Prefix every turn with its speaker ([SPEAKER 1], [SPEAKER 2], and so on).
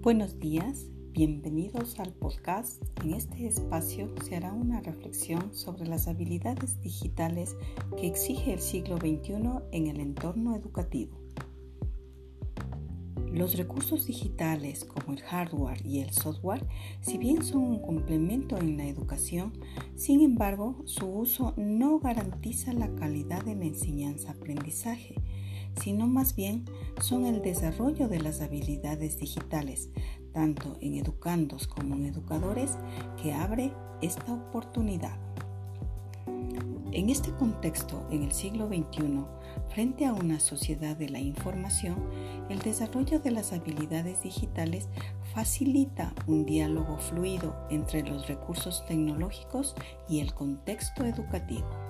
[SPEAKER 1] Buenos días, bienvenidos al podcast. En este espacio se hará una reflexión sobre las habilidades digitales que exige el siglo XXI en el entorno educativo. Los recursos digitales como el hardware y el software, si bien son un complemento en la educación, sin embargo su uso no garantiza la calidad de la enseñanza-aprendizaje sino más bien son el desarrollo de las habilidades digitales, tanto en educandos como en educadores, que abre esta oportunidad. En este contexto, en el siglo XXI, frente a una sociedad de la información, el desarrollo de las habilidades digitales facilita un diálogo fluido entre los recursos tecnológicos y el contexto educativo.